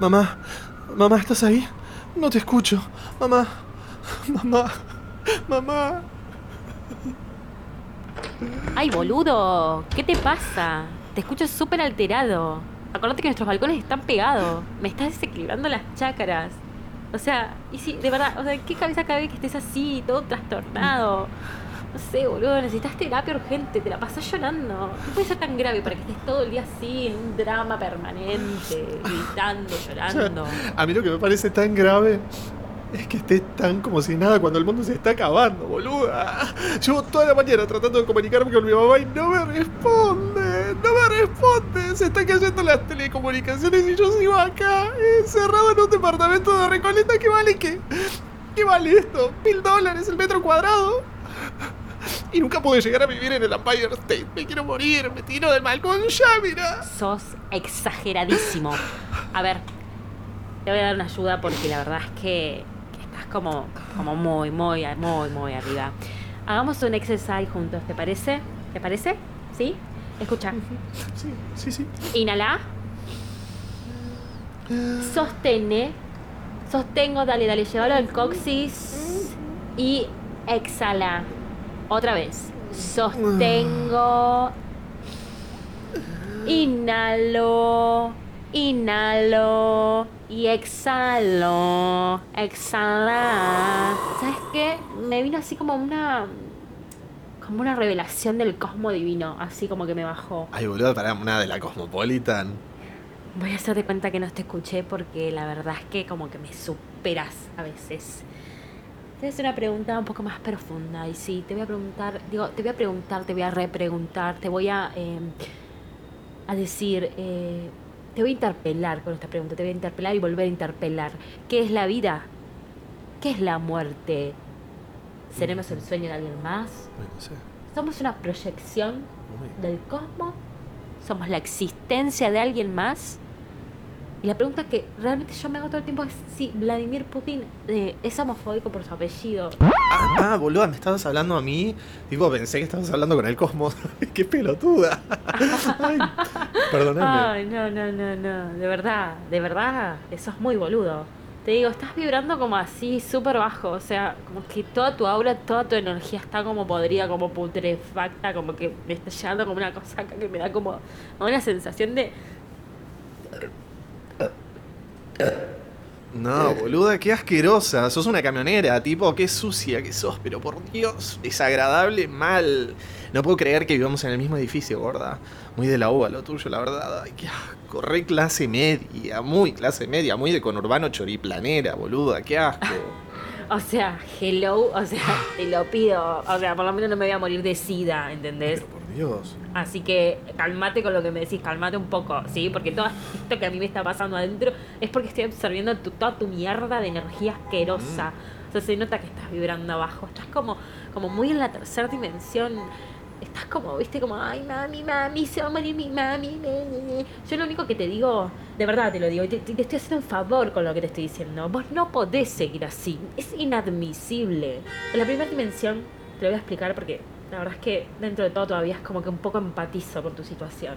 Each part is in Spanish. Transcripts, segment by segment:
Mamá, mamá, ¿estás ahí? No te escucho. Mamá, mamá, mamá. Ay, boludo, ¿qué te pasa? Te escucho súper alterado. Acordate que nuestros balcones están pegados. Me estás desequilibrando las chácaras. O sea, y si, de verdad, o sea, ¿qué cabeza cabe que estés así, todo trastornado? No sé, boludo, necesitas terapia urgente, te la pasas llorando. No puede ser tan grave para que estés todo el día así en un drama permanente, gritando, llorando. A mí lo que me parece tan grave es que estés tan como si nada cuando el mundo se está acabando, boluda. Llevo toda la mañana tratando de comunicarme con mi mamá y no me responde, no me responde. Se están cayendo las telecomunicaciones y yo sigo acá, encerrado en un departamento de Recoleta que vale qué. ¿Qué vale esto? ¿Mil dólares el metro cuadrado? Y nunca pude llegar a vivir en el Empire State. Me quiero morir, me tiro del balcón ya, mira. Sos exageradísimo. A ver, te voy a dar una ayuda porque la verdad es que, que estás como, como muy, muy, muy, muy arriba. Hagamos un exercise juntos, ¿te parece? ¿Te parece? ¿Sí? Escucha. Sí, sí, sí. Inhala. Sostene. Sostengo, dale, dale, llévalo al coxis. Y exhala. Otra vez. Sostengo. Inhalo. Inhalo. Y exhalo. Exhala. ¿Sabes qué? Me vino así como una. Como una revelación del cosmo divino. Así como que me bajó. Ay, boludo, para una de la Cosmopolitan. Voy a hacerte cuenta que no te escuché porque la verdad es que como que me superas a veces. Te voy a hacer una pregunta un poco más profunda y sí, te voy a preguntar, digo, te voy a preguntar, te voy a repreguntar, te voy a, eh, a decir, eh, te voy a interpelar con esta pregunta, te voy a interpelar y volver a interpelar. ¿Qué es la vida? ¿Qué es la muerte? ¿Seremos el sueño de alguien más? No sé. ¿Somos una proyección del cosmos? ¿Somos la existencia de alguien más? Y la pregunta que realmente yo me hago todo el tiempo es si Vladimir Putin eh, es homofóbico por su apellido. Ah, ah, boluda, me estabas hablando a mí. Tipo, pensé que estabas hablando con el cosmos. ¡Qué pelotuda! Ay, perdóname. Ay, no, no, no, no. De verdad, de verdad, eso es muy boludo. Te digo, estás vibrando como así, súper bajo. O sea, como que toda tu aura, toda tu energía está como podrida, como putrefacta, como que me está llegando como una cosa que me da como una sensación de. No, boluda, qué asquerosa. Sos una camionera, tipo, qué sucia que sos, pero por Dios, desagradable mal. No puedo creer que vivamos en el mismo edificio, gorda. Muy de la uva lo tuyo, la verdad. Ay, qué asco. Re clase media, muy clase media, muy de conurbano choriplanera, boluda, qué asco. O sea, hello, o sea, te lo pido. O sea, por lo menos no me voy a morir de sida, ¿entendés? Pero Dios. Así que calmate con lo que me decís, calmate un poco, ¿sí? Porque todo esto que a mí me está pasando adentro es porque estoy absorbiendo tu- toda tu mierda de energía asquerosa. O sea, se nota que estás vibrando abajo. Estás como, como muy en la tercera dimensión. Estás como, viste, como, ay, mami, mami, se va a morir mi mami. ne, ne, ne". Yo lo único que te digo, de verdad te lo digo, y te, te estoy haciendo un favor con lo que te estoy diciendo. Vos no podés seguir así. Es inadmisible. En la primera dimensión, te lo voy a explicar porque la verdad es que dentro de todo todavía es como que un poco empatizo con tu situación.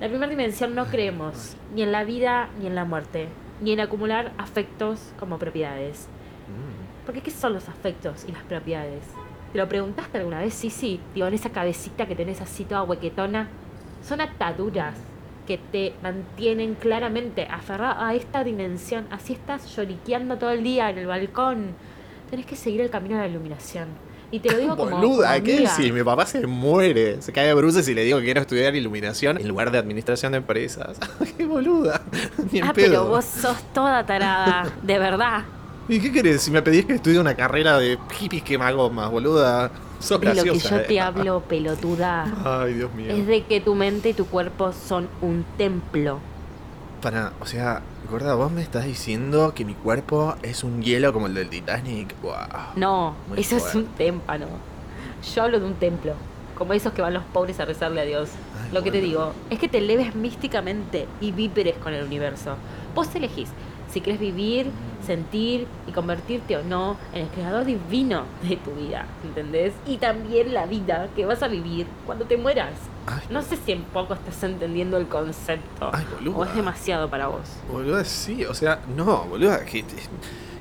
La primera dimensión no creemos ni en la vida ni en la muerte, ni en acumular afectos como propiedades. Mm. Porque ¿qué son los afectos y las propiedades? ¿Te lo preguntaste alguna vez? Sí, sí. Digo, en esa cabecita que tenés así toda huequetona. Son ataduras que te mantienen claramente aferrado a esta dimensión. Así estás lloriqueando todo el día en el balcón. Tenés que seguir el camino de la iluminación. Y te lo digo como. Boluda, ¿qué decís? Mi papá se muere. Se cae de bruces y le digo que quiero estudiar iluminación en lugar de administración de empresas. ¡Qué boluda! Ni Ah, pedo. pero vos sos toda tarada. De verdad. ¿Y qué querés? Si me pedís que estudie una carrera de hippies quemagomas, boluda. Sos De lo que yo te eh. hablo, pelotuda. Ay, Dios mío. Es de que tu mente y tu cuerpo son un templo. Para, o sea, gorda, vos me estás diciendo que mi cuerpo es un hielo como el del Titanic. Wow. No, eso es un témpano. Yo hablo de un templo. Como esos que van los pobres a rezarle a Dios. Ay, Lo que te digo es que te eleves místicamente y vibres con el universo. Vos elegís si quieres vivir, sentir y convertirte o no en el creador divino de tu vida, ¿entendés? Y también la vida que vas a vivir cuando te mueras. Ay, No sé si en poco estás entendiendo el concepto Ay, o es demasiado para vos. Boluda, sí, o sea, no, boluda, que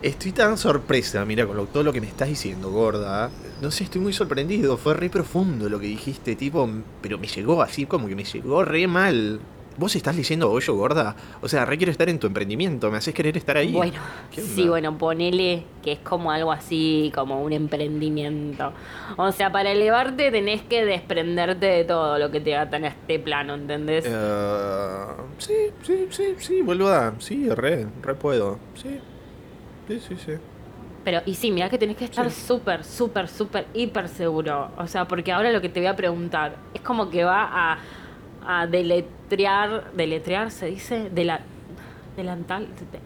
estoy tan sorpresa, mira, con lo- todo lo que me estás diciendo, gorda. No sé, estoy muy sorprendido, fue re profundo lo que dijiste, tipo, pero me llegó así como que me llegó re mal. ¿Vos estás leyendo Hoyo, gorda? O sea, re quiero estar en tu emprendimiento, me haces querer estar ahí. Bueno, sí, bueno, ponele que es como algo así, como un emprendimiento. O sea, para elevarte tenés que desprenderte de todo lo que te ata en este plano, ¿entendés? Eh, sí, sí, sí, sí, boluda, sí, re, re puedo, sí. Sí, sí, sí. Pero, y sí, mirá que tenés que estar Sí. súper, súper, súper, hiper seguro. O sea, porque ahora lo que te voy a preguntar es como que va a, a deletrear, deletrear se dice, de la, delantal, de-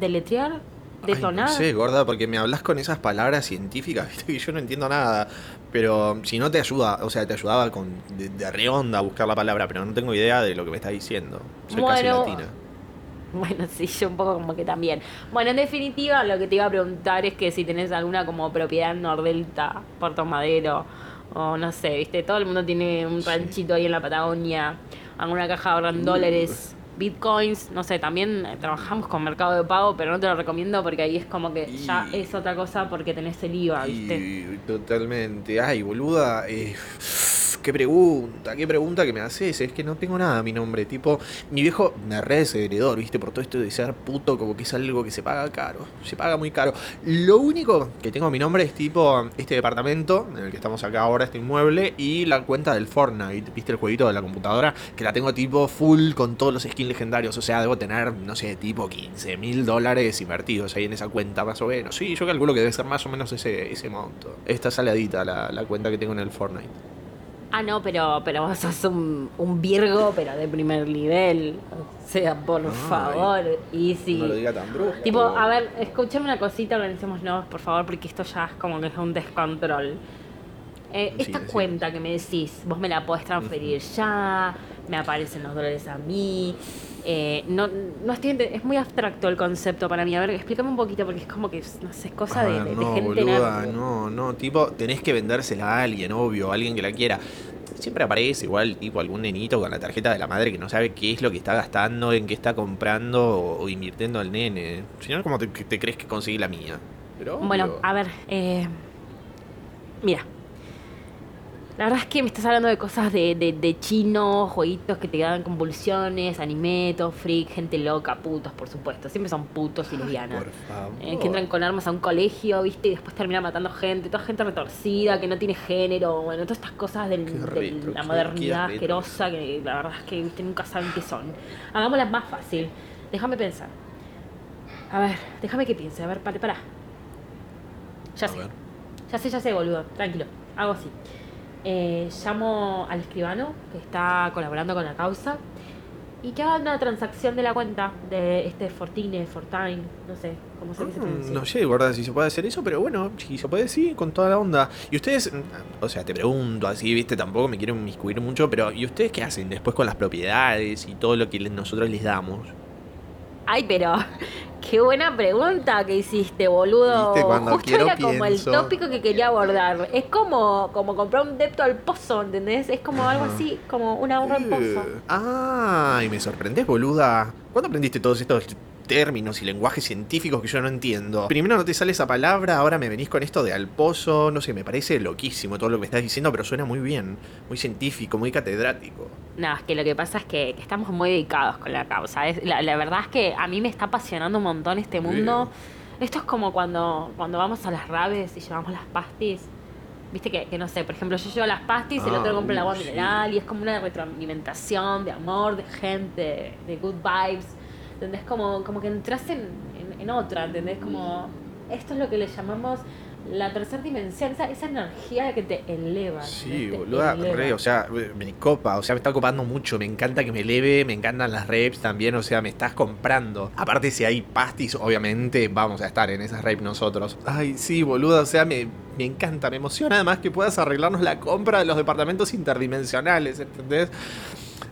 deletrear, Ay, detonar. no sé, gorda, porque me hablas con esas palabras científicas, viste que yo no entiendo nada. Pero si no te ayuda, o sea, te ayudaba con de, de reonda a buscar la palabra, pero no tengo idea de lo que me estás diciendo. Soy casi Bueno, latina. Bueno, sí, yo un poco como que también. Bueno, en definitiva, lo que te iba a preguntar es que si tenés alguna como propiedad en Nordelta, Puerto Madero, o no sé, viste, todo el mundo tiene un Sí. Ranchito ahí en la Patagonia, alguna caja en dólares, bitcoins, no sé, también eh, trabajamos con mercado de pago, pero no te lo recomiendo porque ahí es como que ya es otra cosa porque tenés el IVA, viste. Y totalmente. Ay, boluda. eh, qué pregunta, qué pregunta que me haces. Es que no tengo nada a mi nombre. Tipo, mi viejo me re desheredor, ¿viste? Por todo esto de ser puto, como que es algo que se paga caro. Se paga muy caro. Lo único que tengo a mi nombre es tipo este departamento en el que estamos acá ahora, este inmueble, y la cuenta del Fortnite, ¿viste? El jueguito de la computadora, que la tengo tipo full con todos los skins legendarios. O sea, debo tener, no sé, tipo 15 mil dólares invertidos ahí en esa cuenta, más o menos. Sí, yo calculo que debe ser más o menos ese, ese monto. Está saladita la, la cuenta que tengo en el Fortnite. Ah, no, pero, pero vos sos un, un Virgo, pero de primer nivel. O sea, por Ay. favor. Y. No lo diga tan brusco. Tipo, a ver, escuchame una cosita, organicémonos, por favor, porque esto ya es como que es un descontrol. Eh, Sí, esta cuenta que me decís, vos me la podés transferir ya, me aparecen los dólares a mí. eh, no, no estoy es muy abstracto el concepto para mí. A ver, explícame un poquito, porque es como que, no sé, es cosa de, Ah, de- de no, gente boluda, no, no, tipo, tenés que vendérsela a alguien, obvio, a alguien que la quiera. Siempre aparece igual, tipo, algún nenito con la tarjeta de la madre que no sabe qué es lo que está gastando, en qué está comprando o, o invirtiendo al nene. Si no, ¿cómo te, te crees que conseguí la mía? Pero, Bueno, obvio. a ver, eh, mira. La verdad es que me estás hablando de cosas de, de, de chino, jueguitos que te dan convulsiones, anime, todo freak, gente loca, putos, por supuesto. Siempre son putos y lesbianas. Por favor. Eh, que entran con armas a un colegio, ¿viste? Y después terminan matando gente, toda gente retorcida, que no tiene género, bueno, todas estas cosas del- de la modernidad asquerosa que la verdad es que ¿viste? nunca saben qué son. Hagámoslas más fácil. Déjame pensar. A ver, déjame que piense. A ver, para, para. Ya A sé. ver. Ya sé, ya sé, boludo. Tranquilo. Hago así. Eh, llamo al escribano que está colaborando con la causa y que haga una transacción de la cuenta de este Fortine, Fortine, no sé, cómo se dice. Mm, No sé, gorda, si se puede hacer eso, pero bueno, si se puede, sí, con toda la onda. Y ustedes, mm, o sea, te pregunto así, viste, tampoco me quiero inmiscuir mucho, pero ¿y ustedes qué hacen después con las propiedades y todo lo que nosotros les damos? Ay, pero qué buena pregunta que hiciste, boludo. Viste, cuando Justo quiero era como el tópico que quería abordar. Es como, como comprar un depto al pozo, ¿entendés? Es como algo así, como un ahorro al pozo. Eh, Ah, y me sorprendés, boluda. ¿Cuándo aprendiste todos estos términos y lenguajes científicos que yo no entiendo? Primero no te sale esa palabra, ahora me venís con esto de al pozo, no sé, me parece loquísimo todo lo que me estás diciendo, pero suena muy bien, muy científico, muy catedrático. No, es que lo que pasa es que, que estamos muy dedicados con la causa. Es, la, la verdad es que a mí me está apasionando un montón este mundo. Esto es como cuando, cuando vamos a las raves y llevamos las pastis. Viste que, que no sé, por ejemplo, yo llevo las pastis y el Ah, otro compra el agua sí. mineral y es como una retroalimentación de amor, de gente, de good vibes. ¿Entendés? Como, como que entras en, en, en otra, ¿entendés? Como esto es lo que le llamamos la tercera dimensión, esa, esa energía que te eleva. Sí, boluda, eleva. re, o sea, me copa, o sea, me está copando mucho, me encanta que me eleve, me encantan las reps también, o sea, me estás comprando. Aparte, si hay pastis, obviamente vamos a estar en esas reps nosotros. Ay, sí, boluda, o sea, me, me encanta, me emociona además que puedas arreglarnos la compra de los departamentos interdimensionales, ¿entendés?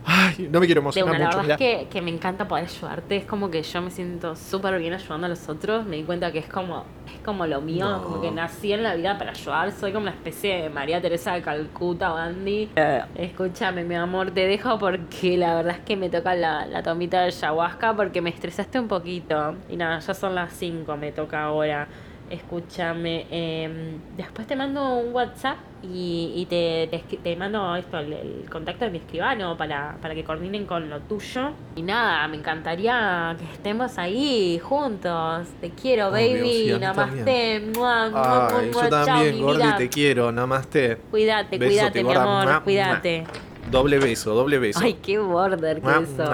Ay, no me quiero De emocionar una, la mucho. verdad mirá. es que, que me encanta poder ayudarte. Es como que yo me siento súper bien ayudando a los otros. Me di cuenta que es como, es como lo mío, No. como que nací en la vida para ayudar. Soy como una especie de María Teresa de Calcuta o Andy. Eh, escúchame, mi amor, te dejo porque la verdad es que me toca la, la tomita de ayahuasca porque me estresaste un poquito. Y nada, ya son las 5, me toca ahora. Escúchame, em, después te mando un WhatsApp y, y te, te, te mando esto, el, el contacto de mi escribano para, para que coordinen con lo tuyo. Y nada, me encantaría que estemos ahí juntos. Te quiero, Obvio, baby. sí, a mí Namaste. Mua, mua, Ay, mua, yo también, Gordi, te quiero, namaste. Cuídate, Besote, cuídate, mi amor. Cuídate. Doble beso, doble beso. Ay, qué border que sos.